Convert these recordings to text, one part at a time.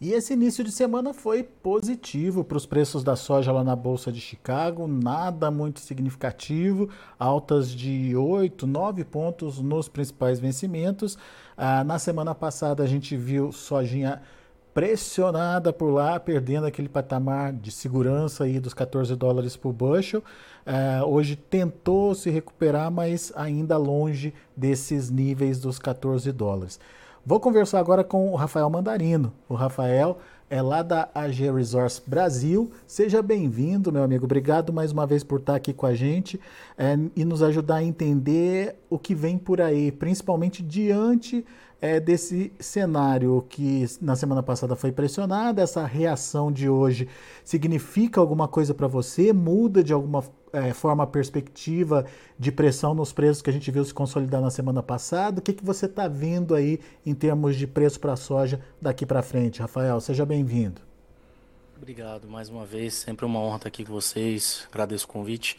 E esse início de semana foi positivo para os preços da soja lá na Bolsa de Chicago, nada muito significativo, altas de 8, 9 pontos nos principais vencimentos. Ah, na semana passada a gente viu sojinha pressionada por lá, perdendo aquele patamar de segurança aí dos 14 dólares por bushel. Ah, hoje tentou se recuperar, mas ainda longe desses níveis dos 14 dólares. Vou conversar agora com o Rafael Mandarino. O Rafael é lá da AG Resource Brasil. Seja bem-vindo, meu amigo. Obrigado mais uma vez por estar aqui com a gente é, e nos ajudar a entender o que vem por aí, principalmente diante é, desse cenário que na semana passada foi pressionado. Essa reação de hoje significa alguma coisa para você? Muda de alguma é, forma a perspectiva de pressão nos preços que a gente viu se consolidar na semana passada? O que, que você está vendo aí em termos de preço para a soja daqui para frente? Rafael, seja bem-vindo. Obrigado mais uma vez, sempre uma honra estar aqui com vocês, agradeço o convite.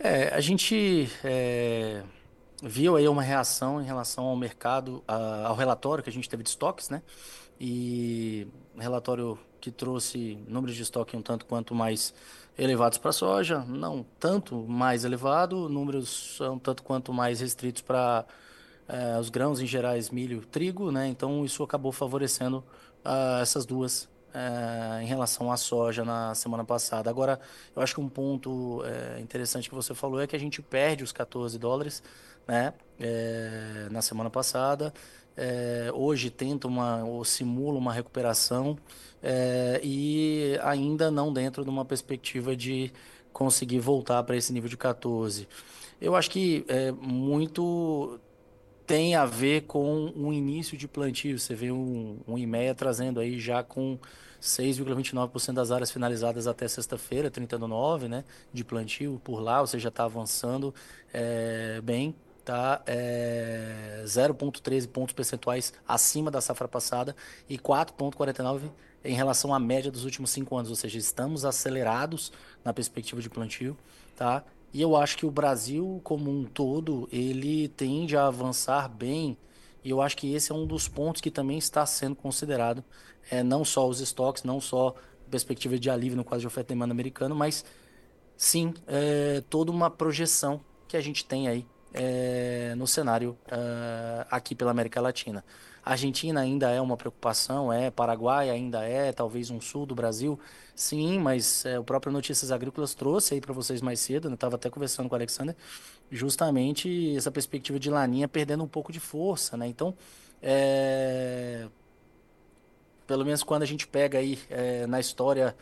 É, a gente é, viu aí uma reação em relação ao mercado, ao relatório que a gente teve de estoques, né? E relatório que trouxe números de estoque um tanto quanto mais elevados para soja, não tanto mais elevado, números são tanto quanto mais restritos para é, os grãos em gerais, milho, trigo, né? Então isso acabou favorecendo uh, essas duas é, em relação à soja na semana passada. Agora, eu acho que um ponto é, interessante que você falou é que a gente perde os 14 dólares, né? na semana passada. hoje tenta uma ou simula uma recuperação é, e ainda não dentro de uma perspectiva de conseguir voltar para esse nível de 14. Eu acho que é, muito tem a ver com o início de plantio. Você vê um, um IMEA trazendo aí já com 6,29% das áreas finalizadas até sexta-feira, 30 do 9, né, de plantio por lá, ou seja, está avançando é, bem, tá é, 0,13 pontos percentuais acima da safra passada e 4,49 em relação à média dos últimos cinco anos, ou seja, estamos acelerados na perspectiva de plantio, tá? E eu acho que o Brasil como um todo ele tende a avançar bem. E eu acho que esse é um dos pontos que também está sendo considerado, é, não só os estoques, não só perspectiva de alívio no quadro de oferta e demanda americano, mas sim é, toda uma projeção que a gente tem aí é, no cenário é, aqui pela América Latina. Argentina ainda é uma preocupação, é Paraguai ainda é, talvez um sul do Brasil, sim, mas é, o próprio Notícias Agrícolas trouxe aí para vocês mais cedo, eu né? estava até conversando com o Alexander, justamente essa perspectiva de laninha perdendo um pouco de força, né? Então, é... pelo menos quando a gente pega aí na história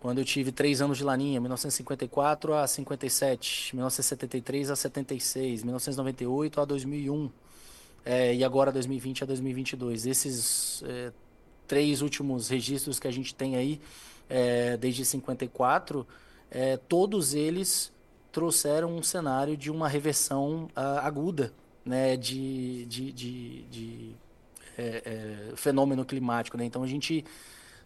quando eu tive três anos de laninha, 1954 a 57, 1973 a 76, 1998 a 2001 é, e agora 2020 a 2022. Esses é, três últimos registros que a gente tem aí, é, desde 54, é, todos eles trouxeram um cenário de uma reversão uh, aguda né, de, de, de, de é, é, fenômeno climático. Né? Então a gente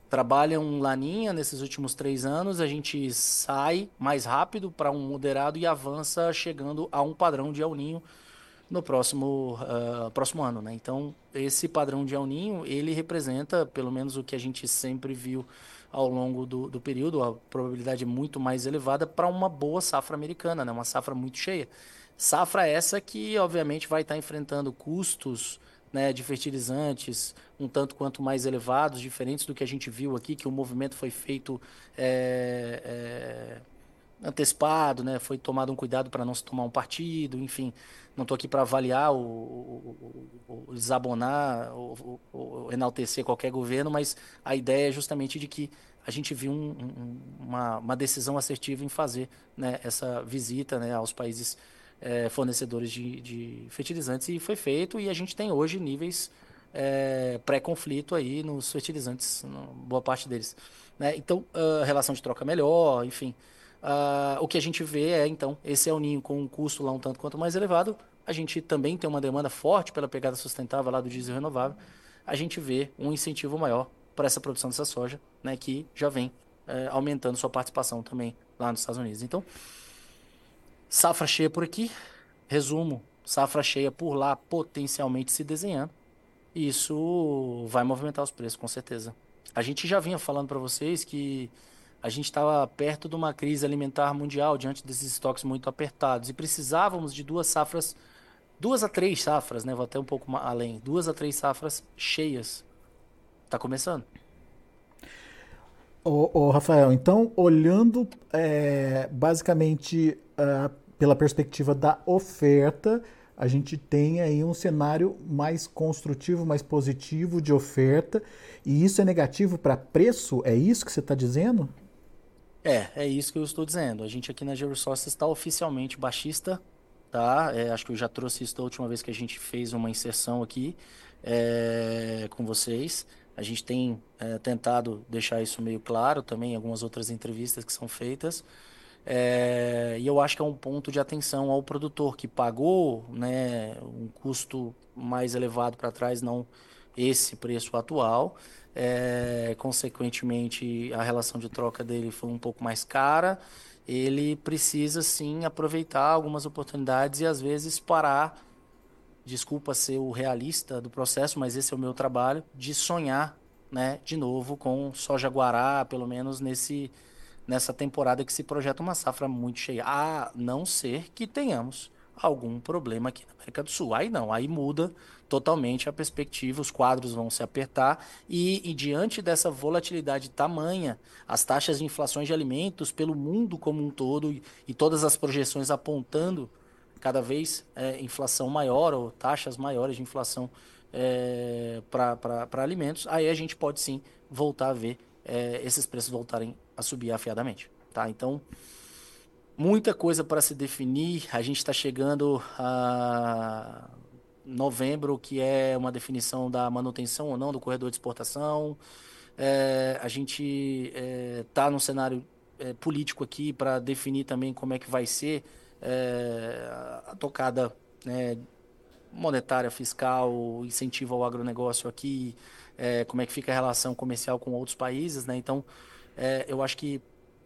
trabalha um laninha nesses últimos três anos, a gente sai mais rápido para um moderado e avança chegando a um padrão de El Ninho no próximo, uh, próximo ano, né? Então, esse padrão de El Ninho, ele representa, pelo menos o que a gente sempre viu ao longo do, do período, a probabilidade muito mais elevada para uma boa safra americana, né? Uma safra muito cheia. Safra essa que, obviamente, vai estar enfrentando custos né, de fertilizantes um tanto quanto mais elevados, diferentes do que a gente viu aqui, que o movimento foi feito é, é, antecipado, né, foi tomado um cuidado para não se tomar um partido, enfim. Não estou aqui para avaliar, o, o, o, desabonar, o, o, enaltecer qualquer governo, mas a ideia é justamente de que a gente viu um, um, uma, uma, decisão assertiva em fazer né, essa visita né, aos países é, fornecedores de, de, fertilizantes e foi feito e a gente tem hoje níveis é, pré-conflito aí nos fertilizantes, boa parte deles. Né? Então, a relação de troca melhor, enfim. O que a gente vê é, então, esse é o ninho com um custo lá um tanto quanto mais elevado. A gente também tem uma demanda forte pela pegada sustentável lá do diesel renovável. A gente vê um incentivo maior para essa produção dessa soja, né, que já vem é, aumentando sua participação também lá nos Estados Unidos. Então, Safra cheia por aqui. Resumo: safra cheia por lá potencialmente se desenhando. E isso vai movimentar os preços, com certeza. A gente já vinha falando para vocês que a gente estava perto de uma crise alimentar mundial diante desses estoques muito apertados e precisávamos de duas safras, duas a três safras, né? Vou até um pouco além, duas a três safras cheias. Tá começando. Ô, Rafael, então olhando é, basicamente uh, pela perspectiva da oferta, a gente tem aí um cenário mais construtivo, mais positivo de oferta, e isso é negativo para preço? É isso que você está dizendo? É, é isso que eu estou dizendo. A gente aqui na Georesources está oficialmente baixista, tá? É, acho que eu já trouxe isso da última vez que a gente fez uma inserção aqui é, com vocês. A gente tem é, tentado deixar isso meio claro também em algumas outras entrevistas que são feitas. É, e eu acho que é um ponto de atenção ao produtor que pagou né, um custo mais elevado para trás, não esse preço atual. É, consequentemente, a relação de troca dele foi um pouco mais cara. Ele precisa sim aproveitar algumas oportunidades e às vezes parar. Desculpa ser o realista do processo, mas esse é o meu trabalho de sonhar, né, de novo com soja guará, pelo menos nesse nessa temporada que se projeta uma safra muito cheia, a não ser que tenhamos algum problema aqui na América do Sul. Aí não, aí muda totalmente a perspectiva, os quadros vão se apertar e, e diante dessa volatilidade tamanha, as taxas de inflação de alimentos pelo mundo como um todo e, e todas as projeções apontando cada vez é, inflação maior ou taxas maiores de inflação é, para alimentos, aí a gente pode sim voltar a ver é, esses preços voltarem a subir afiadamente. Tá? Então, muita coisa para se definir. A gente está chegando a novembro, que é uma definição da manutenção ou não do corredor de exportação. É, a gente está é, num cenário é, político aqui para definir também como é que vai ser é, a tocada né, monetária, fiscal, incentivo ao agronegócio aqui, é, como é que fica a relação comercial com outros países, né? Então, é, eu acho que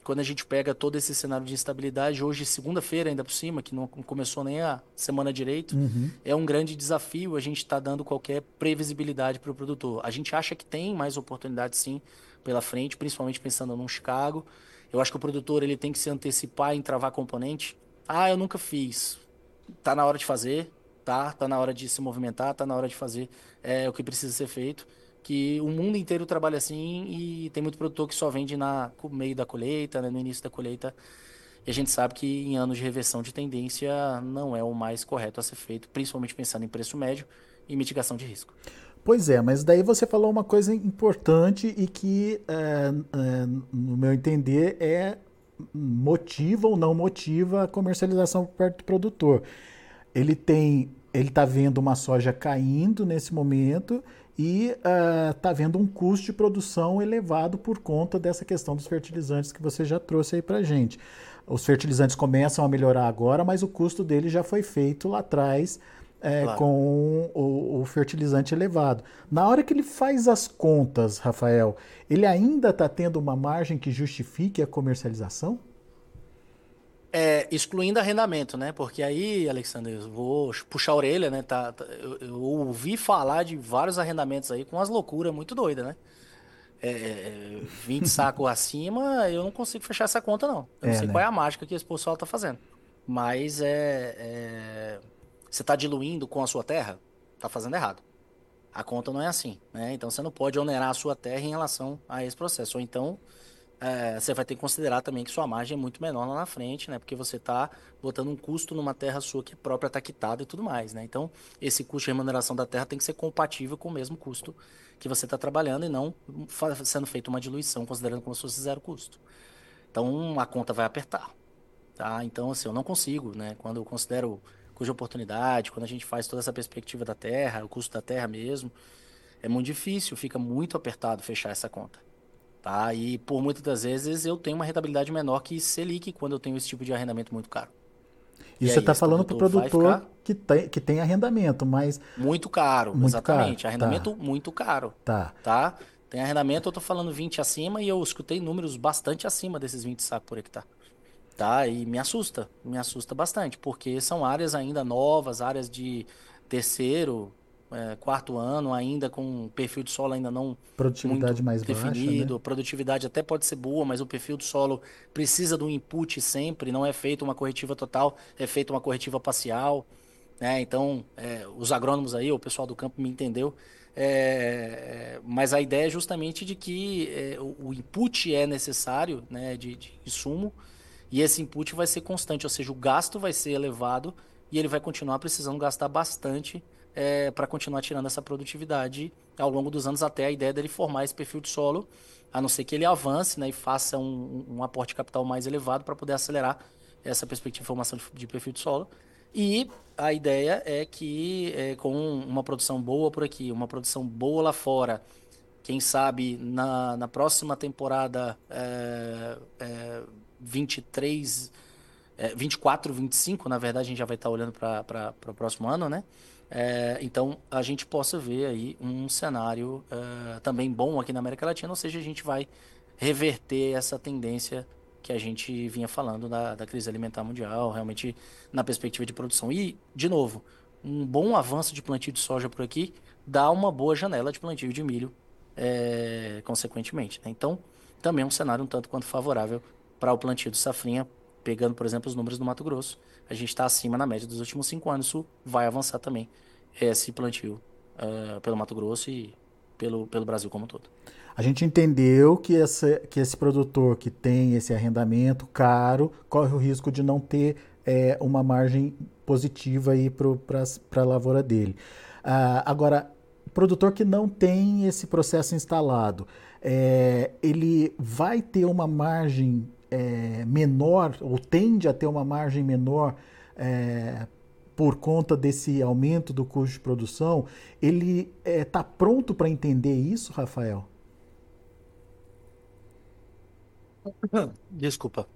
quando a gente pega todo esse cenário de instabilidade, hoje, segunda-feira, ainda por cima, que não começou nem a semana direito, uhum. é um grande desafio a gente estar tá dando qualquer previsibilidade para o produtor. A gente acha que tem mais oportunidades, sim, pela frente, principalmente pensando num Chicago. Eu acho que o produtor ele tem que se antecipar em travar componente. Ah, eu nunca fiz. Tá na hora de fazer, tá? Tá na hora de se movimentar, tá na hora de fazer é, o que precisa ser feito que o mundo inteiro trabalha assim e tem muito produtor que só vende na, no meio da colheita, né, no início da colheita. E a gente sabe que em anos de reversão de tendência não é o mais correto a ser feito, principalmente pensando em preço médio e mitigação de risco. Pois é, mas daí você falou uma coisa importante e que, é, é, no meu entender, é motiva ou não motiva a comercialização parte do produtor. Ele tem, ele está vendo uma soja caindo nesse momento e está uh, havendo um custo de produção elevado por conta dessa questão dos fertilizantes que você já trouxe aí para gente. Os fertilizantes começam a melhorar agora, mas o custo dele já foi feito lá atrás é, claro. com o, o, fertilizante elevado. Na hora que ele faz as contas, Rafael, ele ainda está tendo uma margem que justifique a comercialização? É, excluindo arrendamento, né? Porque aí, Alexandre, eu vou puxar a orelha, né? Tá, tá eu, eu, ouvi falar de vários arrendamentos aí com umas loucuras muito doidas, né? É, 20 sacos acima, eu não consigo fechar essa conta, não. Eu não é, sei né? qual é a mágica que esse pessoal tá fazendo. Mas é, é. Você tá diluindo com a sua terra? Tá fazendo errado. A conta não é assim, né? Então você não pode onerar a sua terra em relação a esse processo. Ou então é, você vai ter que considerar também que sua margem é muito menor lá na frente, né? Porque você está botando um custo numa terra sua que é própria está quitada e tudo mais, né? Então, esse custo de remuneração da terra tem que ser compatível com o mesmo custo que você está trabalhando e não sendo feita uma diluição, considerando como se fosse zero custo. Então, a conta vai apertar, tá? Então, assim, eu não consigo, né? Quando eu considero de oportunidade, quando a gente faz toda essa perspectiva da terra, o custo da terra mesmo, é muito difícil, fica muito apertado fechar essa conta. Tá? E por muitas das vezes eu tenho uma rentabilidade menor que Selic quando eu tenho esse tipo de arrendamento muito caro. E, e você está falando para o produtor que, tem, que tem arrendamento, mas. Muito caro, muito exatamente. Caro. Arrendamento tá. muito caro. Tá. tá. Tem arrendamento, eu estou falando 20 acima e eu escutei números bastante acima desses 20 sacos por hectare. Tá? E me assusta, me assusta bastante, porque são áreas ainda novas, áreas de terceiro, é, quarto ano, ainda com perfil de solo ainda não produtividade mais definido. Baixa, né? Produtividade até pode ser boa, mas o perfil do solo precisa do input sempre, não é feito uma corretiva total, é feita uma corretiva parcial. Né? Então, é, os agrônomos aí, o pessoal do campo me entendeu. É, mas a ideia é justamente de que é, o, o, input é necessário né, de, de insumo e esse input vai ser constante, ou seja, o gasto vai ser elevado e ele vai continuar precisando gastar bastante é, para continuar tirando essa produtividade ao longo dos anos até a ideia dele formar esse perfil de solo, a não ser que ele avance né, e faça um, um aporte de capital mais elevado para poder acelerar essa perspectiva de formação de, de, perfil de solo. E a ideia é que é, com uma produção boa por aqui, uma produção boa lá fora, quem sabe na, na próxima temporada é, é, 23, é, 24, 25, na verdade a gente já vai estar olhando para o próximo ano, né? É, então a gente possa ver aí um cenário é, também bom aqui na América Latina, ou seja, a gente vai reverter essa tendência que a gente vinha falando da, da crise alimentar mundial, realmente na perspectiva de produção. E, de novo, um bom avanço de plantio de soja por aqui dá uma boa janela de plantio de milho, é, consequentemente. Né? Então, também é um cenário um tanto quanto favorável para o plantio de safrinha, pegando, por exemplo, os números do Mato Grosso a gente está acima na média dos últimos cinco anos. Isso vai avançar também esse plantio uh, pelo Mato Grosso e pelo, pelo Brasil como um todo. A gente entendeu que, essa, que esse produtor que tem esse arrendamento caro corre o risco de não ter é, uma margem positiva para a lavoura dele. Uh, agora, produtor que não tem esse processo instalado, é, ele vai ter uma margem é, menor, ou tende a ter uma margem menor é, por conta desse aumento do custo de produção, ele está é, pronto para entender isso, Rafael? Desculpa.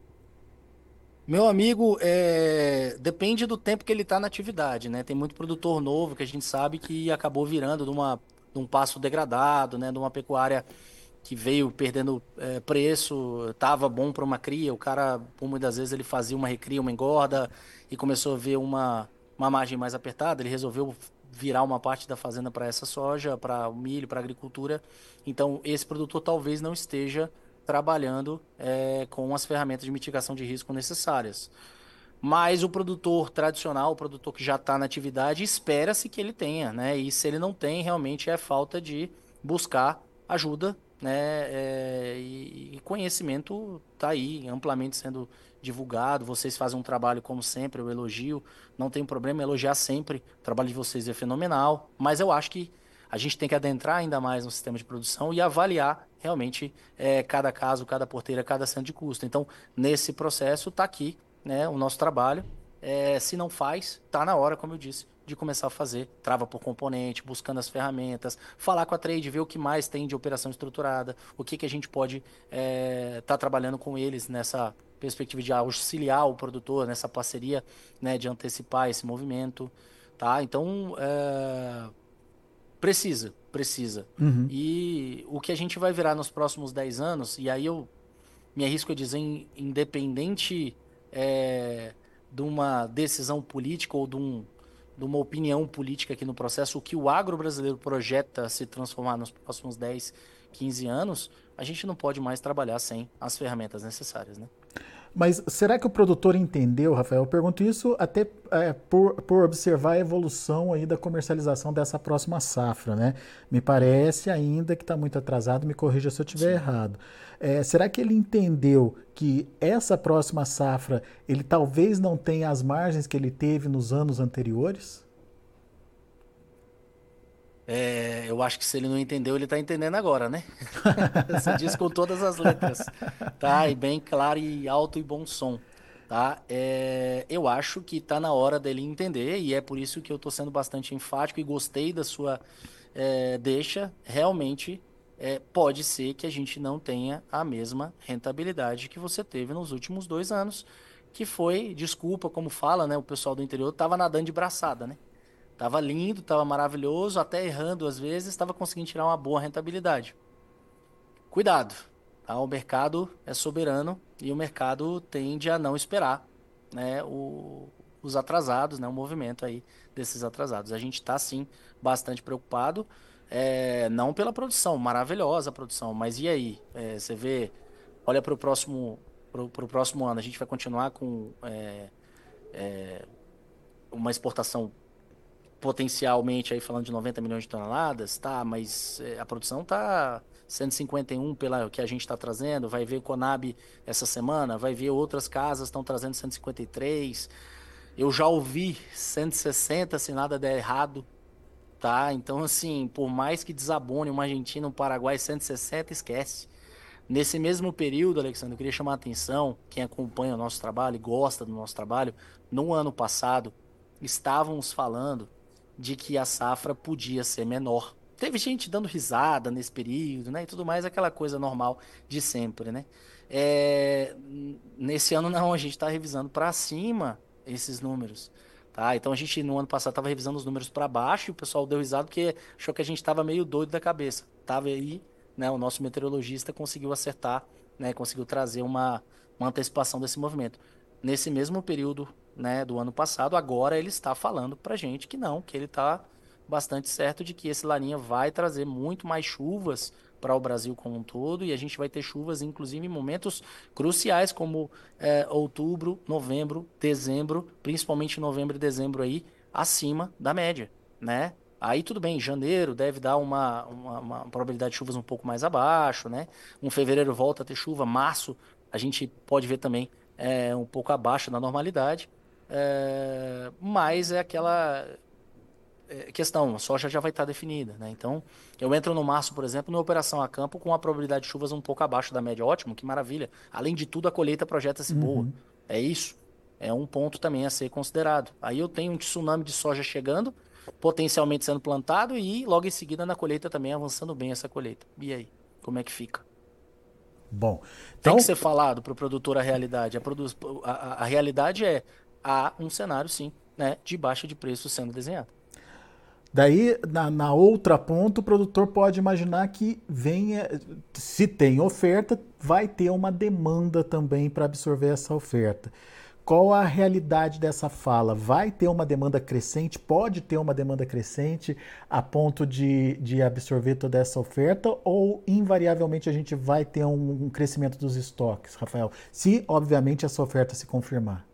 Meu amigo, é... depende do tempo que ele está na atividade, né? Tem muito produtor novo que a gente sabe que acabou virando de, uma, de um passo degradado, né? De uma pecuária que veio perdendo é, preço, estava bom para uma cria, o cara, muitas vezes, ele fazia uma recria, uma engorda, e começou a ver uma, uma margem mais apertada, ele resolveu virar uma parte da fazenda para essa soja, para o milho, para a agricultura. Então, esse produtor talvez não esteja trabalhando é, com as ferramentas de mitigação de risco necessárias. Mas o produtor tradicional, o produtor que já está na atividade, espera-se que ele tenha, né? E se ele não tem, realmente é falta de buscar ajuda né? É, e, e, conhecimento está aí, amplamente sendo divulgado. Vocês fazem um trabalho, como sempre, eu elogio. Não tem problema elogiar sempre. O trabalho de vocês é fenomenal. Mas eu acho que a gente tem que adentrar ainda mais no sistema de produção e avaliar realmente é, cada caso, cada porteira, cada centro de custo. Então, nesse processo, está aqui né, o nosso trabalho. É, se não faz, está na hora, como eu disse, de começar a fazer trava por componente, buscando as ferramentas, falar com a trade, ver o que mais tem de operação estruturada, o que, que a gente pode estar é, tá trabalhando com eles nessa perspectiva de auxiliar o produtor, nessa parceria né, de antecipar esse movimento. Tá? Então, é, precisa, precisa. Uhum. E o que a gente vai virar nos próximos 10 anos, e aí eu me arrisco a dizer, independente é, de uma decisão política ou de um de uma opinião política aqui no processo, o que o agro brasileiro projeta se transformar nos próximos 10, 15 anos, a gente não pode mais trabalhar sem as ferramentas necessárias, né? Mas será que o produtor entendeu, Rafael? Eu pergunto isso até é, por, por observar a evolução aí da comercialização dessa próxima safra, né? Me parece ainda que está muito atrasado, me corrija se eu estiver errado. É, será que ele entendeu que essa próxima safra ele talvez não tenha as margens que ele teve nos anos anteriores? É, eu acho que se ele não entendeu, ele está entendendo agora, né? Você diz com todas as letras, tá? E bem claro e alto e bom som, tá? É, eu acho que está na hora dele entender e é por isso que eu estou sendo bastante enfático e gostei da sua é, deixa. Realmente, é, pode ser que a gente não tenha a mesma rentabilidade que você teve nos últimos dois anos, que foi, desculpa como fala, né? O pessoal do interior estava nadando de braçada, né? Tava lindo, tava maravilhoso, até errando às vezes, estava conseguindo tirar uma boa rentabilidade. Cuidado, tá? O mercado é soberano e o mercado tende a não esperar, né? O, os atrasados, né, o movimento aí desses atrasados. A gente está sim bastante preocupado, é, não pela produção, maravilhosa a produção, mas e aí? É, você vê, olha para o próximo, pro, pro próximo ano, a gente vai continuar com é, uma exportação potencialmente aí falando de 90 milhões de toneladas, tá, mas é, a produção tá 151 pela que a gente está trazendo, vai ver Conab essa semana, vai ver outras casas estão trazendo 153. Eu já ouvi 160 se nada der errado, tá? Então assim, por mais que desabone uma Argentina, um Paraguai 160, esquece. Nesse mesmo período, Alexandre, eu queria chamar a atenção, quem acompanha o nosso trabalho e gosta do nosso trabalho, no ano passado estávamos falando de que a safra podia ser menor. Teve gente dando risada nesse período, né? E tudo mais, aquela coisa normal de sempre, né? É, nesse ano não, a gente está revisando para cima esses números. Tá? Então a gente no ano passado estava revisando os números para baixo e o pessoal deu risada porque achou que a gente estava meio doido da cabeça. Tava aí, né? O nosso meteorologista conseguiu acertar, né? Conseguiu trazer uma, uma antecipação desse movimento. Nesse mesmo período né, do ano passado, agora ele está falando para gente que não, que ele está bastante certo de que esse Laninha vai trazer muito mais chuvas para o Brasil como um todo e a gente vai ter chuvas, inclusive, em momentos cruciais como é, outubro, novembro, dezembro, principalmente novembro e dezembro aí, acima da média, né? Aí tudo bem, janeiro deve dar uma, uma, uma, probabilidade de chuvas um pouco mais abaixo, né? Um fevereiro volta a ter chuva, março a gente pode ver também é, um pouco abaixo da normalidade. É, mas é aquela é, questão, a soja já vai estar definida, né? Então, eu entro no março, por exemplo, na operação a campo com a probabilidade de chuvas um pouco abaixo da média. Ótimo, que maravilha. Além de tudo, a colheita projeta-se uhum. boa. É isso. É um ponto também a ser considerado. Aí eu tenho um tsunami de soja chegando, potencialmente sendo plantado e logo em seguida na colheita também avançando bem essa colheita. E aí, como é que fica? Bom, então... tem que ser falado para o produtor a realidade. A, produ... a, a, a realidade é há um cenário, sim, né, de baixa de preço sendo desenhado. Daí, na, na, outra ponta, o produtor pode imaginar que venha, se tem oferta, vai ter uma demanda também para absorver essa oferta. Qual a realidade dessa fala? Vai ter uma demanda crescente? Pode ter uma demanda crescente a ponto de, de absorver toda essa oferta? Ou, invariavelmente, a gente vai ter um, um crescimento dos estoques, Rafael? Se, obviamente, essa oferta se confirmar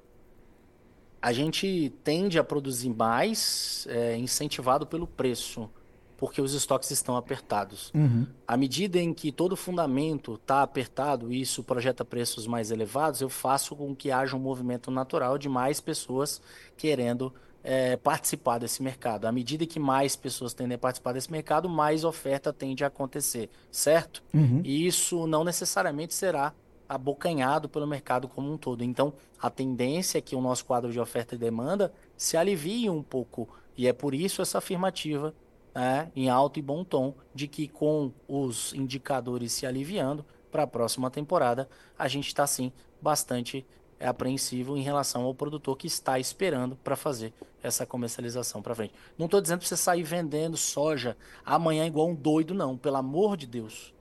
a gente tende a produzir mais é, incentivado pelo preço, porque os estoques estão apertados. Uhum. À medida em que todo o fundamento está apertado e isso projeta preços mais elevados, eu faço com que haja um movimento natural de mais pessoas querendo é, participar desse mercado. À medida que mais pessoas tendem a participar desse mercado, mais oferta tende a acontecer, certo? Uhum. E isso não necessariamente será abocanhado pelo mercado como um todo. Então, a tendência é que o nosso quadro de oferta e demanda se alivie um pouco. E é por isso essa afirmativa, né, em alto e bom tom, de que com os indicadores se aliviando para a próxima temporada, a gente está sim bastante apreensivo em relação ao produtor que está esperando para fazer essa comercialização para frente. Não estou dizendo para você sair vendendo soja amanhã igual um doido, não. Pelo amor de Deus.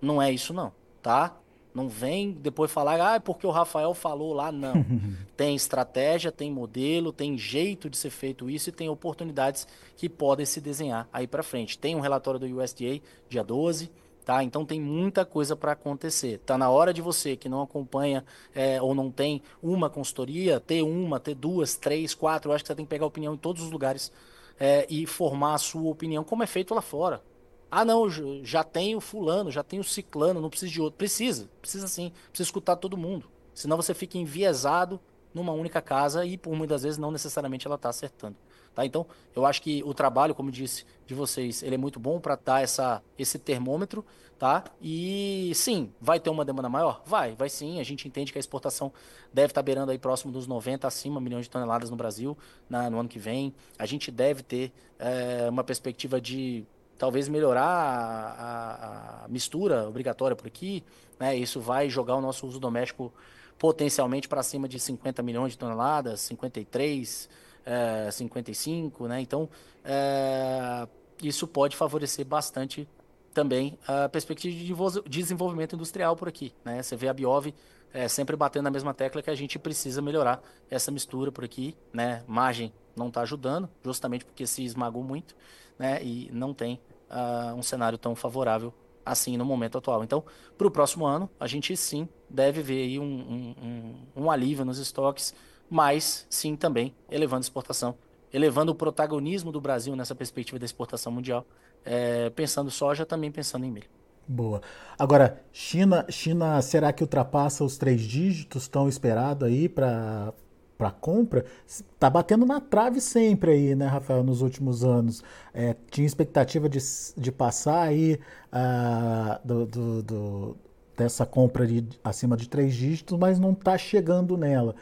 Não é isso, não. Tá? Não vem depois falar, ah, é porque o Rafael falou lá. Não. tem estratégia, tem modelo, tem jeito de ser feito isso e tem oportunidades que podem se desenhar aí para frente. Tem um relatório do USDA, dia 12, tá? Então tem muita coisa para acontecer. Tá na hora de você que não acompanha é, ou não tem uma consultoria, ter uma, ter duas, três, quatro. Eu acho que você tem que pegar opinião em todos os lugares é, e formar a sua opinião, como é feito lá fora. Ah, não, já tenho fulano, já tenho ciclano, não precisa de outro. Precisa, precisa sim. Precisa escutar todo mundo. Senão você fica enviesado numa única casa e por muitas vezes não necessariamente ela está acertando. Tá? Então, eu acho que o trabalho, como disse de vocês, ele é muito bom para dar essa, esse termômetro, tá? E sim, vai ter uma demanda maior? Vai, vai sim. A gente entende que a exportação deve estar tá beirando aí próximo dos 90 acima milhões de toneladas no Brasil na, no ano que vem. A gente deve ter é, uma perspectiva de talvez melhorar a, a, mistura obrigatória por aqui, né? Isso vai jogar o nosso uso doméstico potencialmente para cima de 50 milhões de toneladas, 53, é, 55, né? Então, é, isso pode favorecer bastante também a perspectiva de desenvolvimento industrial por aqui, né? Você vê a Biov é, sempre batendo na mesma tecla que a gente precisa melhorar essa mistura por aqui, né? Margem não está ajudando, justamente porque se esmagou muito, né? E não tem uh, um cenário tão favorável assim no momento atual. Então, para o próximo ano, a gente sim deve ver aí um, um, um, alívio nos estoques, mas sim também elevando exportação, elevando o protagonismo do Brasil nessa perspectiva da exportação mundial, é, pensando soja, também pensando em milho. Boa. Agora, China, China, será que ultrapassa os três dígitos tão esperado aí para para compra, está batendo na trave sempre aí, né, Rafael, nos últimos anos. É, tinha expectativa de, de passar aí uh, do, do, do, dessa compra de, acima de três dígitos, mas não está chegando nela.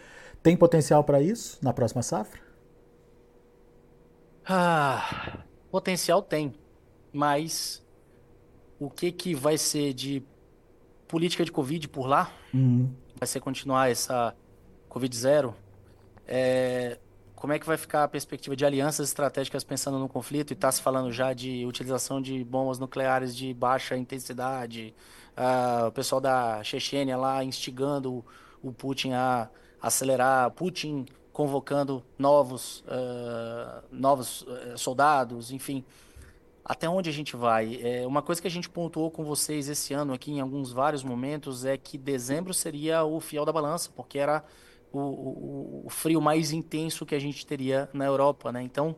Tem potencial para isso na próxima safra? Ah, potencial tem, mas o que, que vai ser de política de Covid por lá? Uhum. Vai ser continuar essa Covid zero? É, como é que vai ficar a perspectiva de alianças estratégicas pensando no conflito? E está se falando já de utilização de bombas nucleares de baixa intensidade. Uh, o pessoal da Chechênia lá instigando o, Putin a acelerar. Putin convocando novos, uh, novos uh, soldados, enfim até onde a gente vai? É, uma coisa que a gente pontuou com vocês esse ano aqui em alguns vários momentos é que dezembro seria o fiel da balança, porque era o, o, o frio mais intenso que a gente teria na Europa, né? Então,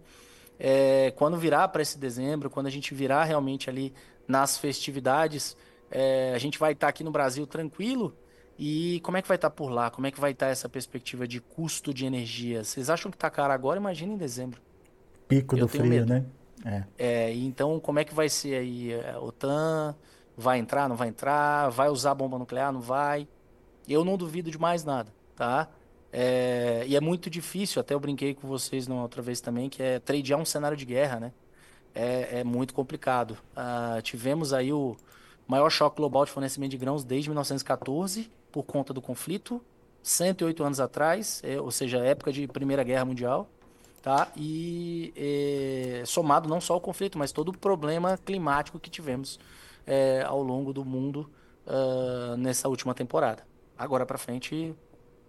é, quando virar para esse dezembro, quando a gente virar realmente ali nas festividades, é, a gente vai estar tá aqui no Brasil tranquilo. E como é que vai estar tá por lá? Como é que vai estar tá essa perspectiva de custo de energia? Vocês acham que está caro agora? Imagina em dezembro. Pico Eu do frio, medo. né? É. é. então, como é que vai ser aí? A é, OTAN vai entrar, não vai entrar? Vai usar bomba nuclear, não vai? Eu não duvido de mais nada, tá? É, e é muito difícil, até eu brinquei com vocês na outra vez também, que é tradear um cenário de guerra, né? É, é muito complicado. Uh, tivemos aí o maior choque global de fornecimento de grãos desde 1914, por conta do conflito, 108 anos atrás, é, ou seja, época de Primeira Guerra Mundial tá? E é, somado não só ao conflito, mas todo o problema climático que tivemos é, ao longo do mundo uh, nessa última temporada. Agora para frente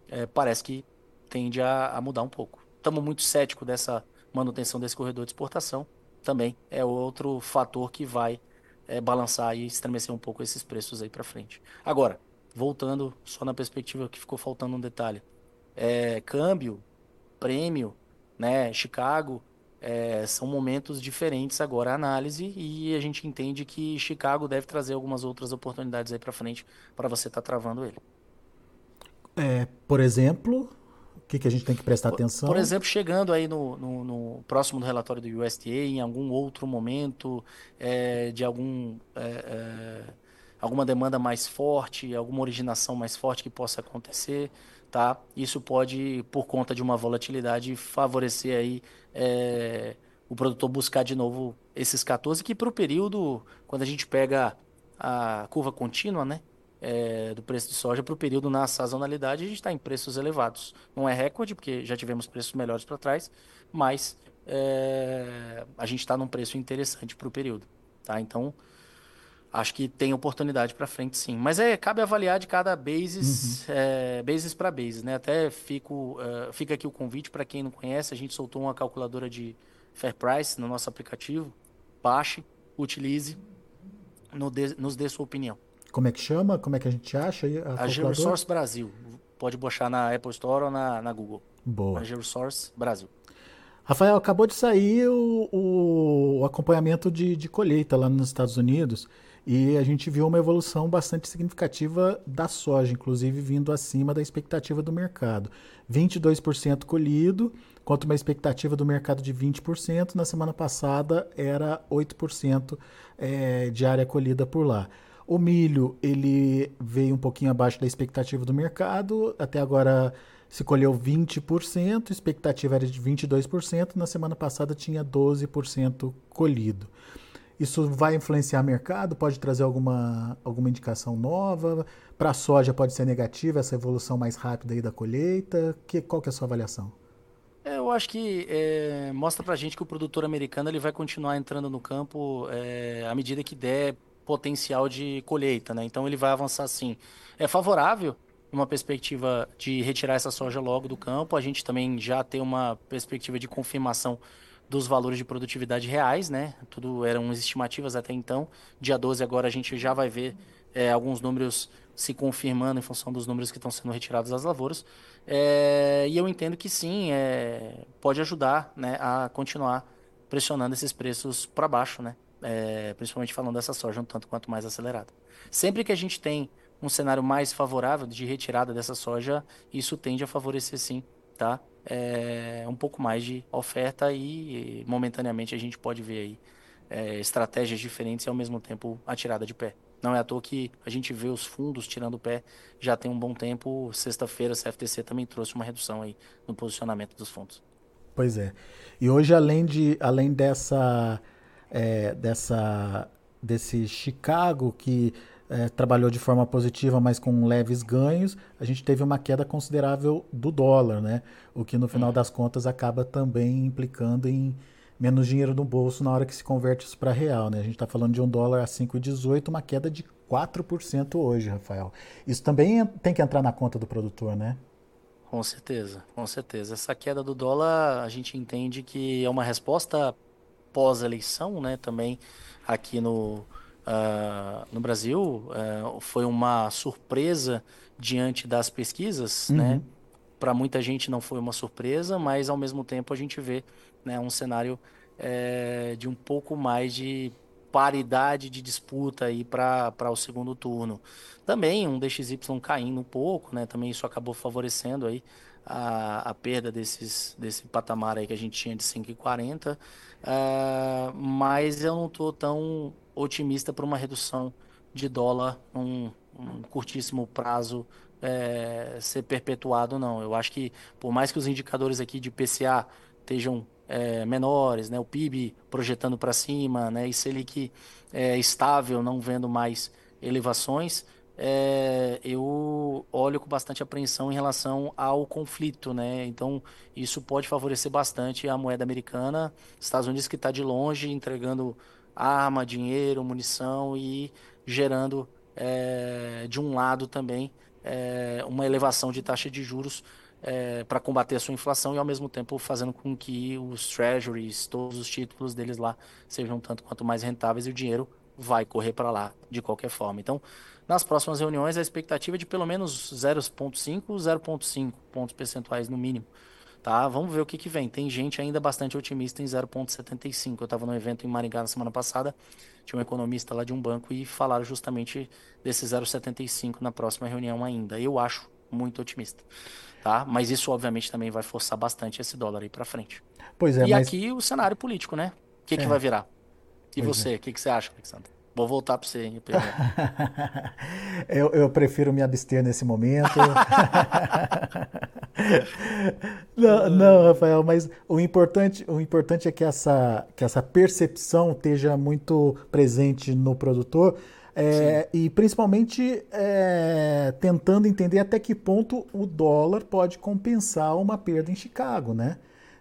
é, parece que tende a, a mudar um pouco. Estamos muito céticos dessa manutenção desse corredor de exportação. Também é outro fator que vai é, balançar e estremecer um pouco esses preços aí para frente. Agora, voltando só na perspectiva que ficou faltando um detalhe, é, câmbio, prêmio, né? Chicago é, são momentos diferentes agora a análise e a gente entende que Chicago deve trazer algumas outras oportunidades aí para frente para você estar tá travando ele. É, por exemplo, o que, que a gente tem que prestar atenção? Por exemplo, chegando aí no, no, no próximo do relatório do USDA, em algum outro momento é, de algum é, é, alguma demanda mais forte, alguma originação mais forte que possa acontecer tá? Isso pode, por conta de uma volatilidade, favorecer aí é, o produtor buscar de novo esses 14, que para o período, quando a gente pega a curva contínua, né? É, do preço de soja para o período na sazonalidade, a gente está em preços elevados. Não é recorde, porque já tivemos preços melhores para trás, mas é, a gente está num preço interessante para o período. Tá? Então, acho que tem oportunidade para frente sim. Mas é, cabe avaliar de cada basis, uhum. é, basis para basis, né? Até fico, uh, fica aqui o convite para quem não conhece, a gente soltou uma calculadora de Fair Price no nosso aplicativo. Baixe, utilize, no de, nos dê sua opinião. Como é que chama? Como é que a gente acha aí a, a GeoSource Brasil. Pode baixar na Apple Store ou na, na Google. Boa. A GeoSource Brasil. Rafael, acabou de sair o, o, o acompanhamento de, de colheita lá nos Estados Unidos. E a gente viu uma evolução bastante significativa da soja, inclusive vindo acima da expectativa do mercado. 22% colhido, contra uma expectativa do mercado de 20%. Na semana passada era 8% é, de área colhida por lá. O milho ele veio um pouquinho abaixo da expectativa do mercado, até agora se colheu 20%, expectativa era de 22%, na semana passada tinha 12% colhido. Isso vai influenciar o mercado? Pode trazer alguma, alguma indicação nova? Para a soja pode ser negativa essa evolução mais rápida aí da colheita? Que, qual que é a sua avaliação? É, eu acho que é, mostra para a gente que o produtor americano ele vai continuar entrando no campo é, à medida que der potencial de colheita, né? Então ele vai avançar sim. É favorável uma perspectiva de retirar essa soja logo do campo. A gente também já tem uma perspectiva de confirmação dos valores de produtividade reais, né? Tudo eram estimativas até então. Dia 12 agora a gente já vai ver é, alguns números se confirmando em função dos números que estão sendo retirados das lavouras. É, e eu entendo que sim, é, pode ajudar né, a continuar pressionando esses preços para baixo, né? É, principalmente falando dessa soja um tanto quanto mais acelerada. Sempre que a gente tem um cenário mais favorável de retirada dessa soja, isso tende a favorecer sim, tá? É, um pouco mais de oferta e, momentaneamente a gente pode ver aí é, estratégias diferentes e ao mesmo tempo a tirada de pé. Não é à toa que a gente vê os fundos tirando o pé já tem um bom tempo. Sexta-feira, a CFTC também trouxe uma redução aí no posicionamento dos fundos. Pois é. E hoje, além, de, além dessa, é, dessa desse Chicago que é, trabalhou de forma positiva, mas com leves ganhos, a gente teve uma queda considerável do dólar, né? O que no final uhum. das contas acaba também implicando em menos dinheiro no bolso na hora que se converte isso para real, né? A gente está falando de um dólar a 5,18, uma queda de 4% hoje, Rafael. Isso também tem que entrar na conta do produtor, né? Com certeza, com certeza. Essa queda do dólar, a gente entende que é uma resposta pós-eleição, né? Também aqui no, uh, no Brasil, uh, foi uma surpresa diante das pesquisas, né? uhum. né? Para muita gente não foi uma surpresa, mas ao mesmo tempo a gente vê né, um cenário é, de um pouco mais de paridade de disputa aí para o segundo turno. Também um DXY caindo um pouco, né? Também isso acabou favorecendo aí a, a perda desses, desse patamar aí que a gente tinha de 5,40. Uh, ah, mas eu não estou tão otimista para uma redução de dólar num, num curtíssimo prazo é, ser perpetuado, não. Eu acho que, por mais que os indicadores aqui de PCA estejam é, menores, né? o PIB projetando para cima, né? e Selic é, estável, não vendo mais elevações, é, eu olho com bastante apreensão em relação ao conflito, né? Então isso pode favorecer bastante a moeda americana, Estados Unidos que está de longe entregando arma, dinheiro, munição e gerando é, de um lado também é, uma elevação de taxa de juros é, para combater a sua inflação e ao mesmo tempo fazendo com que os treasuries, todos os títulos deles lá sejam tanto quanto mais rentáveis e o dinheiro vai correr para lá de qualquer forma. Então, nas próximas reuniões a expectativa é de pelo menos 0,5, 0,5 pontos percentuais no mínimo. Tá? Vamos ver o que, que vem. Tem gente ainda bastante otimista em 0,75. Eu estava no evento em Maringá na semana passada, tinha um economista lá de um banco e falaram justamente desse 0,75 na próxima reunião ainda. Eu acho muito otimista tá? Mas isso obviamente também vai forçar bastante esse dólar aí para frente. Pois é, e mas... aqui o cenário político, né? O que, é. que vai virar? E pois você, o é. que, que você acha, Alexandre? Vou voltar para você. eu, eu prefiro me abster nesse momento. não, não, Rafael, mas o importante, o importante é que essa, que essa percepção esteja muito presente no produtor, é, e principalmente é, tentando entender até que ponto o dólar pode compensar uma perda em Chicago, né?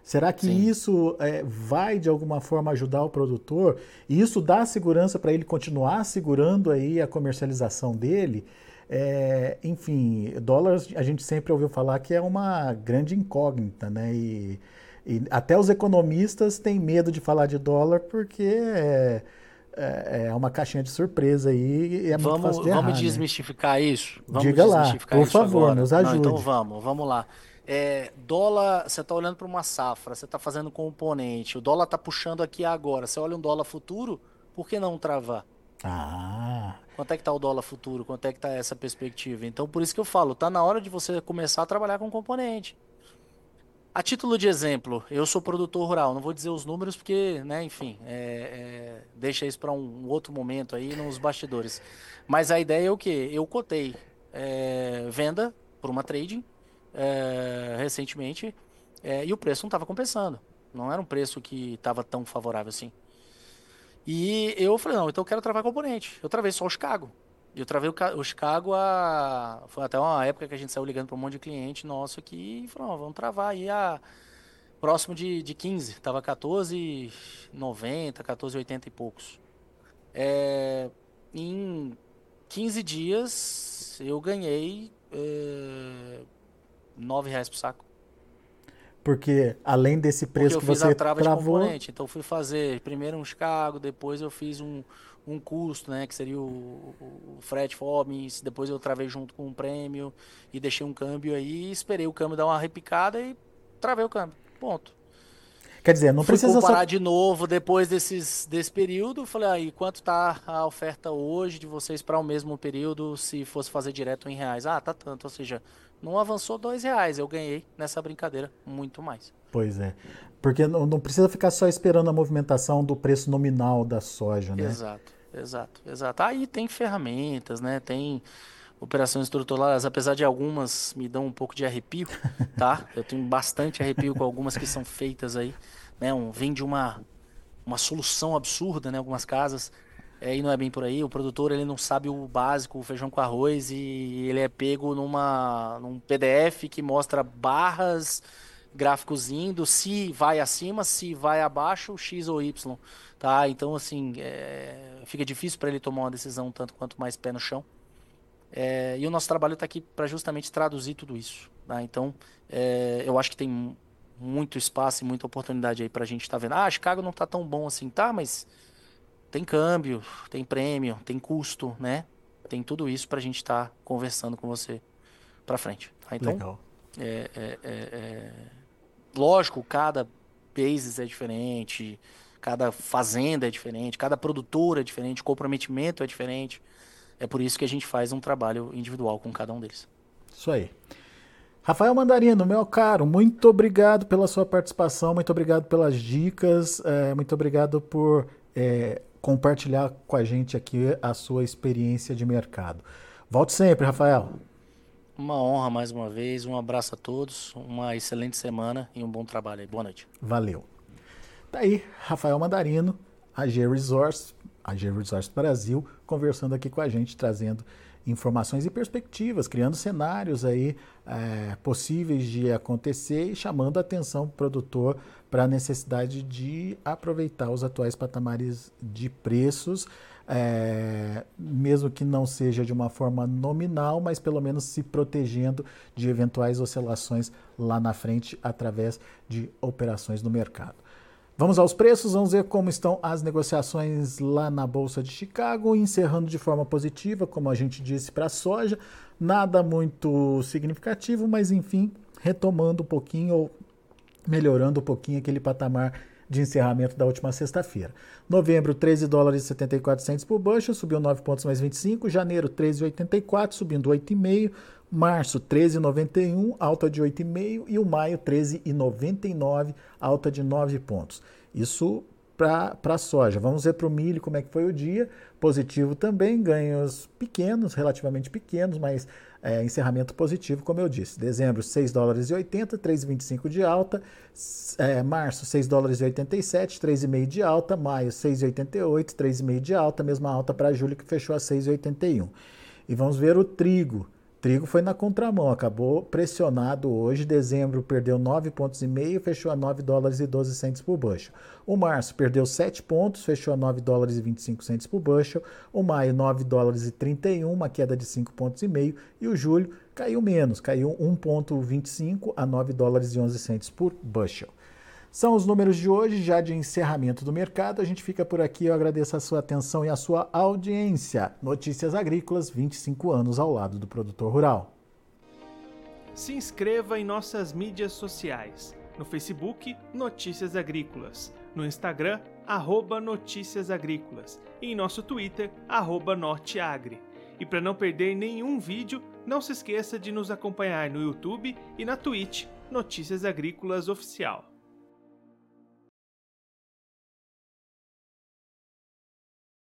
Será que Sim. isso é, vai de alguma forma ajudar o produtor? E isso dá segurança para ele continuar segurando aí a comercialização dele? É, enfim, dólar a gente sempre ouviu falar que é uma grande incógnita, né? E, e até os economistas têm medo de falar de dólar porque é, é, é uma caixinha de surpresa aí e é vamos, muito de errar, Vamos né? desmistificar né? isso? Vamos Diga lá, por favor, agora. nos ajude. Não, então vamos, vamos lá. É, dólar, você está olhando para uma safra, você está fazendo componente, o dólar está puxando aqui agora. Você olha um dólar futuro, por que não travar? Ah. Quanto é que está o dólar futuro? Quanto é que está essa perspectiva? Então, por isso que eu falo, está na hora de você começar a trabalhar com componente. A título de exemplo, eu sou produtor rural, não vou dizer os números porque, né, enfim, é, é, deixa isso para um outro momento aí nos bastidores. Mas a ideia é o que? Eu cotei é, venda por uma trading é, recentemente é, e o preço não estava compensando. Não era um preço que estava tão favorável assim. E eu falei, não, então eu quero travar componente. Eu travei só o Chicago. Eu travei o, Chicago a. Foi até uma época que a gente saiu ligando para um monte de cliente nosso aqui e falou: vamos travar aí a. Próximo de, de 15, tava 14,90, 14,80 e poucos. É, em 15 dias eu ganhei é, 9 reais por saco. Porque além desse preço que fiz a você trava de travou, componente. Então fui fazer primeiro um Chicago, depois eu fiz um, um custo, né? Que seria o, o, o frete Forbes, depois eu travei junto com um prêmio e deixei um câmbio aí, esperei o câmbio dar uma repicada e travei o câmbio. Ponto. quer dizer, não Fui precisa comparar só de novo depois desses, desse período. Falei, aí, quanto tá a oferta hoje de vocês para o mesmo período se fosse fazer direto em reais? Ah, tá tanto. Ou seja, não avançou dois reais. Eu ganhei nessa brincadeira muito mais. Pois é. Porque não, não precisa ficar só esperando a movimentação do preço nominal da soja, né? Exato, exato, exato. Aí tem ferramentas, né? Tem operações estruturadas, apesar de algumas me dão um pouco de arrepio, tá? Eu tenho bastante arrepio com algumas que são feitas aí, né? Um, vem de uma, uma solução absurda, né? Algumas casas, é, e não é bem por aí. O produtor ele não sabe o básico, o feijão com arroz, e ele é pego numa, num PDF que mostra barras, gráficos indo, se vai acima, se vai abaixo, X ou Y, tá? Então, assim, é, fica difícil para ele tomar uma decisão tanto quanto mais pé no chão. É, e o nosso trabalho está aqui para justamente traduzir tudo isso. Tá? Então, é, eu acho que tem mu- muito espaço e muita oportunidade aí para a gente estar vendo. Ah, Chicago não está tão bom assim, tá? Mas tem câmbio, tem prêmio, tem custo, né? Tem tudo isso para a gente estar conversando com você para frente. tá? Então, Legal. é, é, é, é, lógico, cada basis é diferente, cada fazenda é diferente, cada produtor é diferente, comprometimento é diferente. É por isso que a gente faz um trabalho individual com cada um deles. Isso aí. Rafael Mandarino, meu caro, muito obrigado pela sua participação, muito obrigado pelas dicas, é, muito obrigado por é, compartilhar com a gente aqui a sua experiência de mercado. Volte sempre, Rafael. Uma honra mais uma vez, um abraço a todos, uma excelente semana e um bom trabalho aí. Boa noite. Valeu. Tá aí, Rafael Mandarino, a G Resource, a G Resource Brasil, conversando aqui com a gente, trazendo informações e perspectivas, criando cenários aí é, possíveis de acontecer e chamando a atenção do produtor para a necessidade de aproveitar os atuais patamares de preços, é, mesmo que não seja de uma forma nominal, mas pelo menos se protegendo de eventuais oscilações lá na frente através de operações no mercado. Vamos aos preços, vamos ver como estão as negociações lá na Bolsa de Chicago, encerrando de forma positiva, como a gente disse para a soja, nada muito significativo, mas enfim, retomando um pouquinho ou melhorando um pouquinho aquele patamar de encerramento da última sexta-feira. Novembro, 13 dólares e 74 centos por bushel, subiu 9 pontos mais 25. Janeiro, 13,84, subindo 8,5. Março, 13,91, alta de 8,5. E o maio, 13,99, alta de 9 pontos. Isso para a soja. Vamos ver para o milho como é que foi o dia. Positivo também, ganhos pequenos, relativamente pequenos, mas é, encerramento positivo, como eu disse. Dezembro, 6 dólares e 80, 3,25 de alta. É, março, 6 dólares e 87, 3,5 de alta. Maio, 6,88, 3,5 de alta. Mesma alta para julho, que fechou a 6,81. E vamos ver o trigo. Trigo foi na contramão, acabou pressionado hoje. Dezembro perdeu 9 pontos e meio, fechou a 9 dólares e 12 centos por bushel. O março perdeu 7 pontos, fechou a 9 dólares e 25 centos por bushel. O maio 9 dólares e 31, uma queda de 5 pontos e meio, e o julho caiu menos, caiu 1.25 a 9 dólares e 11 centos por bushel. São os números de hoje, já de encerramento do mercado. A gente fica por aqui. Eu agradeço a sua atenção e a sua audiência. Notícias Agrícolas, 25 anos ao lado do produtor rural. Se inscreva em nossas mídias sociais. No Facebook, Notícias Agrícolas. No Instagram, arroba Notícias Agrícolas. E em nosso Twitter, arroba Norteagri. E para não perder nenhum vídeo, não se esqueça de nos acompanhar no YouTube e na Twitch, Notícias Agrícolas Oficial.